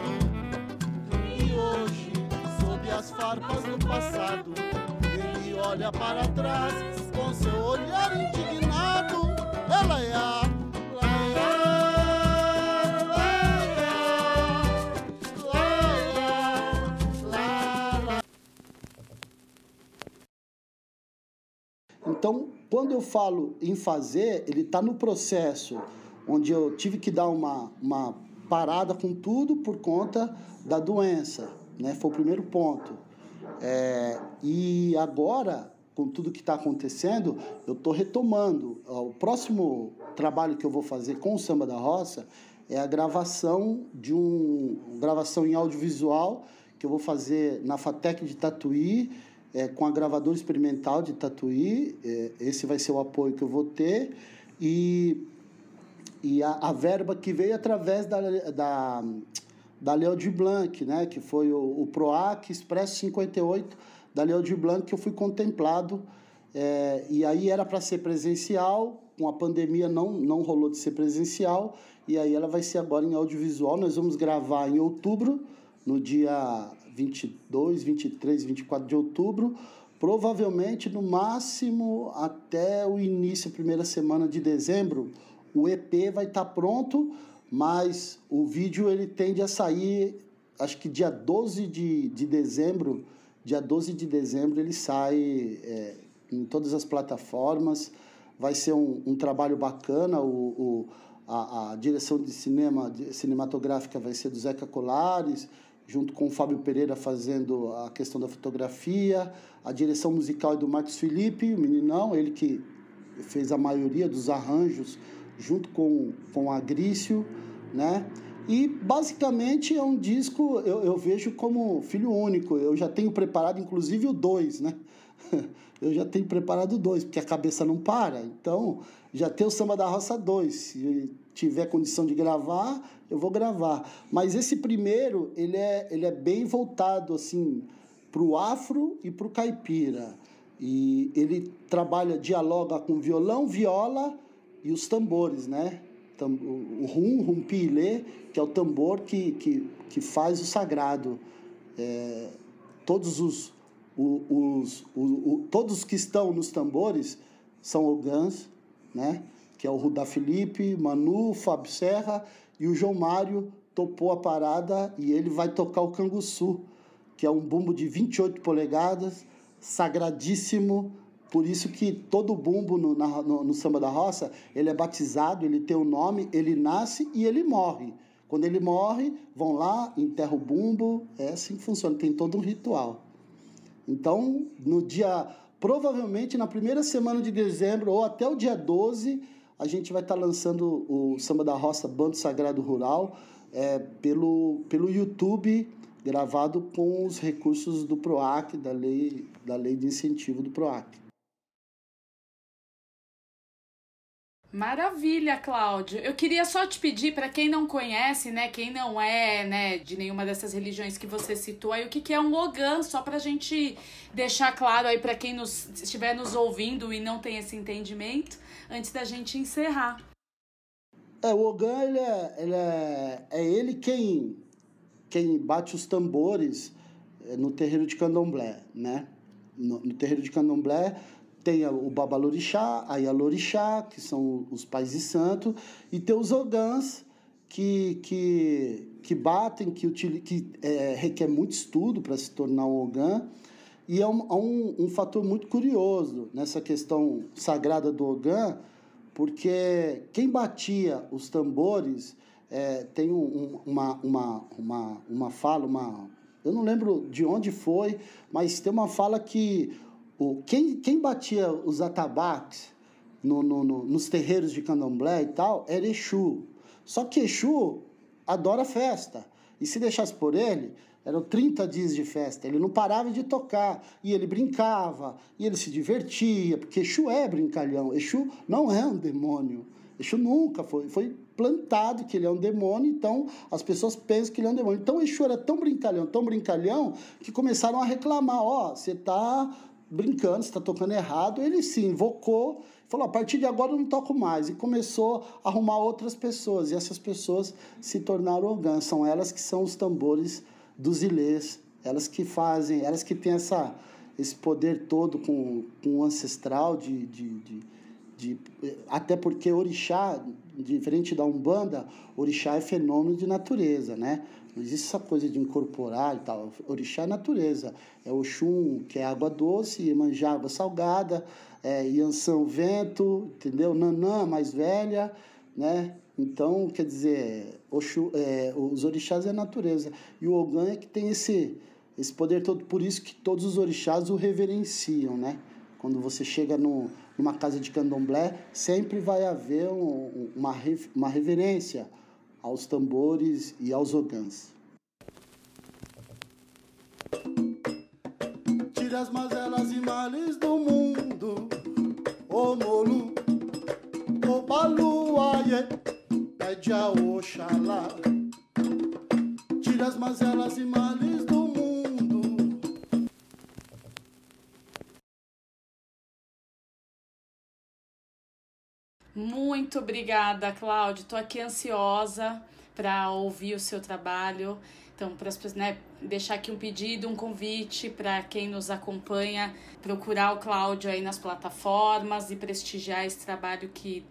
E hoje, sob as farpas do passado, ele olha para trás com seu olhar indignado. Ela é a Então, quando eu falo em fazer, ele está no processo onde eu tive que dar uma, uma parada com tudo por conta da doença, né? Foi o primeiro ponto. É, e agora, com tudo que está acontecendo, eu estou retomando. O próximo trabalho que eu vou fazer com o Samba da Roça é a gravação de um gravação em audiovisual que eu vou fazer na Fatec de Tatuí é, com a gravadora experimental de Tatuí. É, esse vai ser o apoio que eu vou ter. E, e a, a verba que veio através da, da, da Leo de Blanc, né, que foi o, o PROAC Expresso 58 da Leo de Blanc, que eu fui contemplado. É, e aí era para ser presencial, com a pandemia não, não rolou de ser presencial, e aí ela vai ser agora em audiovisual. Nós vamos gravar em outubro, no dia 22, 23, 24 de outubro, provavelmente no máximo até o início, primeira semana de dezembro, o EP vai estar tá pronto, mas o vídeo ele tende a sair, acho que dia 12 de, de dezembro, dia 12 de dezembro ele sai é, em todas as plataformas, vai ser um, um trabalho bacana, o, o a, a, direção de cinema de, cinematográfica vai ser do Zeca Colares, junto com o Fábio Pereira fazendo a questão da fotografia, a direção musical é do Marcos Felipe, o meninão, ele que fez a maioria dos arranjos junto com, com a Agrício, né? E basicamente é um disco, eu, eu vejo como filho único. Eu já tenho preparado, inclusive, o dois, né? *laughs* Eu já tenho preparado dois, porque a cabeça não para. Então, já tem o Samba da Roça 2. Se tiver condição de gravar, eu vou gravar. Mas esse primeiro, ele é, ele é bem voltado, assim, para o afro e para o caipira. E ele trabalha, dialoga com violão, viola e os tambores, né? O rum, rumpilê, que é o tambor que, que, que faz o sagrado. É, todos os, os, os, todos que estão nos tambores são ogãs, né? Que é o Rudá Felipe, Manu, Fábio Serra e o João Mário topou a parada e ele vai tocar o Canguçu, que é um bumbo de 28 polegadas, sagradíssimo, por isso que todo bumbo no, na, no, no, samba da roça, ele é batizado, ele tem o um nome, ele nasce e ele morre. Quando ele morre, vão lá, enterra o bumbo, é assim que funciona, tem todo um ritual. Então, no dia, provavelmente na primeira semana de dezembro ou até o dia 12, a gente vai estar lançando o Samba da Roça Bando Sagrado Rural é, pelo, pelo YouTube, gravado com os recursos do PROAC, da lei, da lei de incentivo do PROAC. Maravilha, Cláudio. Eu queria só te pedir para quem não conhece, né, quem não é, né, de nenhuma dessas religiões que você citou, aí o que que é um Logan, só para a gente deixar claro aí para quem nos estiver nos ouvindo e não tem esse entendimento, antes da gente encerrar. É, o Logan, ele é, ele é, é ele quem quem bate os tambores é, no terreiro de Candomblé, né? No, no terreiro de Candomblé tem o Babalorixá, a Yalorixá, que são os pais de santo, e tem os ogãs, que, que, que batem, que, que é, requer muito estudo para se tornar um ogã. E é um, um, um, fator muito curioso nessa questão sagrada do ogã, porque quem batia os tambores é, tem um, uma, uma, uma, uma fala, uma, eu não lembro de onde foi, mas tem uma fala que o, quem, quem batia os atabaques no, no, no, nos terreiros de candomblé e tal era Exu. Só que Exu adora festa. E se deixasse por ele, eram 30 dias de festa. Ele não parava de tocar. E ele brincava. E ele se divertia. Porque Exu é brincalhão. Exu não é um demônio. Exu nunca foi. Foi plantado que ele é um demônio. Então as pessoas pensam que ele é um demônio. Então Exu era tão brincalhão, tão brincalhão, que começaram a reclamar: ó, oh, você está brincando, está tocando errado, ele se invocou, falou: a partir de agora eu não toco mais, e começou a arrumar outras pessoas, e essas pessoas se tornaram orgãs, são elas que são os tambores dos ilês, elas que fazem, elas que têm essa, esse poder todo com, com o ancestral de, de, de, de até porque orixá, diferente da Umbanda, orixá é fenômeno de natureza, né? Não existe essa coisa de incorporar e tal. Orixá é natureza. É o Xum, que é água doce, Iemanjá, água salgada, é, Iansã, vento, entendeu? Nanã, mais velha, né? Então, quer dizer, Oxu, é, os orixás é a natureza. E o Ogã é que tem esse, esse poder todo. Por isso que todos os orixás o reverenciam, né? Quando você chega no, numa casa de candomblé, sempre vai haver um, uma, uma reverência aos tambores e aos ogãs. Tire as mazelas e males do mundo, o molu, o baluaie, pede a Oxalá. Tire as mazelas e males do mundo. Muito obrigada, Cláudio. Estou aqui ansiosa para ouvir o seu trabalho. Então, para as né, deixar aqui um pedido, um convite para quem nos acompanha, procurar o Cláudio aí nas plataformas e prestigiar esse trabalho que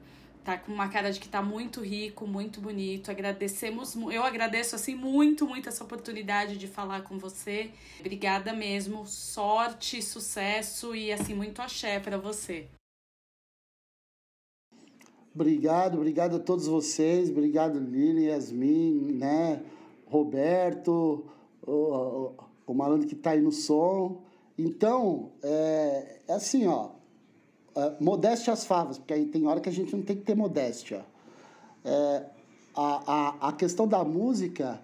tá com uma cara de que tá muito rico, muito bonito. Agradecemos, eu agradeço assim muito, muito essa oportunidade de falar com você. Obrigada mesmo. Sorte, sucesso e assim muito axé para você. Obrigado, obrigado a todos vocês, obrigado Lili, Yasmin, né, Roberto, o, o, o malandro que está aí no som. Então, é, é assim, ó, é, modéstia às favas, porque aí tem hora que a gente não tem que ter modéstia. É, a, a, a questão da música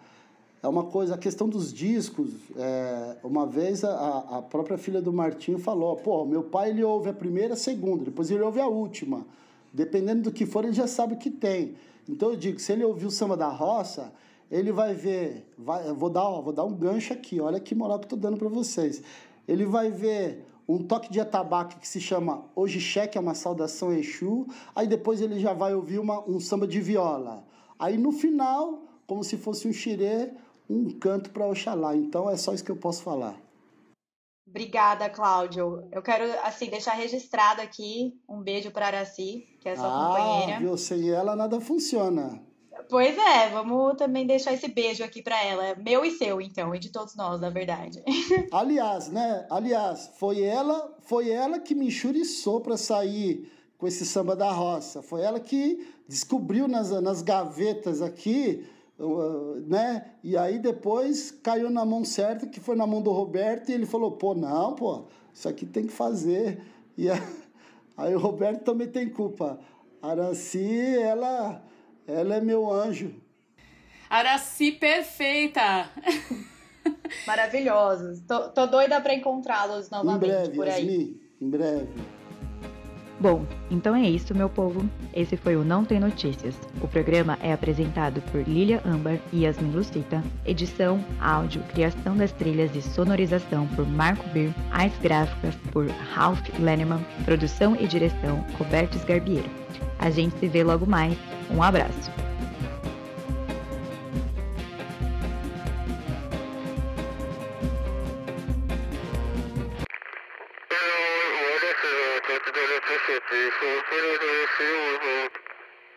é uma coisa, a questão dos discos, é, uma vez a, a própria filha do Martinho falou, pô, meu pai ele ouve a primeira, a segunda, depois ele ouve a última. Dependendo do que for, ele já sabe o que tem. Então eu digo, se ele ouvir o samba da roça, ele vai ver, vai, vou dar, vou dar um gancho aqui, olha que moral que eu tô dando para vocês. Ele vai ver um toque de atabaque que se chama Ojixé, que é uma saudação Exu. Aí depois ele já vai ouvir uma, um samba de viola. Aí no final, como se fosse um xirê, um canto para Oxalá. Então é só isso que eu posso falar. Obrigada, Cláudio. Eu quero assim deixar registrado aqui um beijo para Araci, que é sua ah, companheira. Viu? Sem ela nada funciona. Pois é, vamos também deixar esse beijo aqui para ela, meu e seu, então, e de todos nós, na verdade. *laughs* Aliás, né? Aliás, foi ela, foi ela que me enxuriçou para sair com esse samba da roça. Foi ela que descobriu nas, nas gavetas aqui, né? E aí depois caiu na mão certa, que foi na mão do Roberto, e ele falou: pô, não, pô, isso aqui tem que fazer. E *laughs* aí o Roberto também tem culpa. Araci, ela ela é meu anjo. Araci perfeita! *laughs* Maravilhosos. Tô, tô doida para encontrá-los novamente em breve, por aí. Yasmin, em breve. Bom, então é isso, meu povo. Esse foi o Não Tem Notícias. O programa é apresentado por Lilia Ambar e Yasmin Lucita. Edição, áudio, criação das trilhas e sonorização por Marco Bir. Artes gráficas por Ralph Lenneman. Produção e direção Roberto Sgarbiero. A gente se vê logo mais. Um abraço.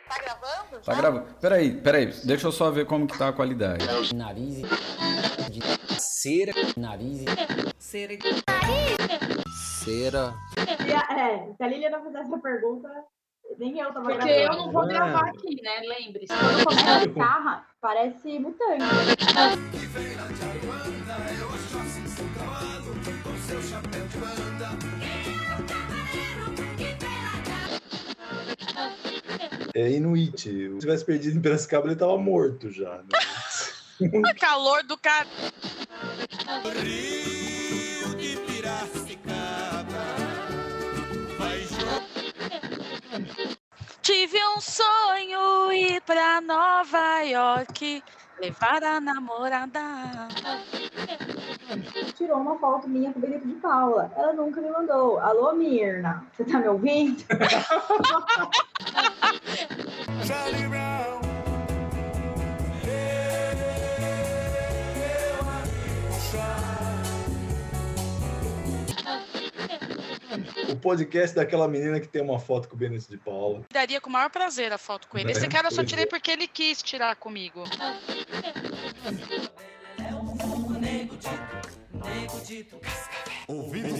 Tá gravando? Tá gravando. Peraí, peraí, deixa eu só ver como que tá a qualidade. Nariz de cera, nariz Cera. cera. É, se a Lilia não fizesse a pergunta, nem eu tava Porque gravando. eu não vou gravar aqui, né? Lembre-se. Quando a guitarra, parece mutante. É Inuit. Se tivesse perdido em Piracicaba, ele tava morto já. Né? *laughs* calor do cara. *laughs* Tive um sonho ir pra Nova York, levar a namorada. Tirou uma foto minha com o Benito de Paula. Ela nunca me mandou. Alô, Mirna, você tá me ouvindo? *laughs* *laughs* O podcast daquela menina que tem uma foto com o Benito de Paula. Daria com o maior prazer a foto com ele. Esse É, cara eu só tirei é. porque ele quis tirar comigo. Ouvido.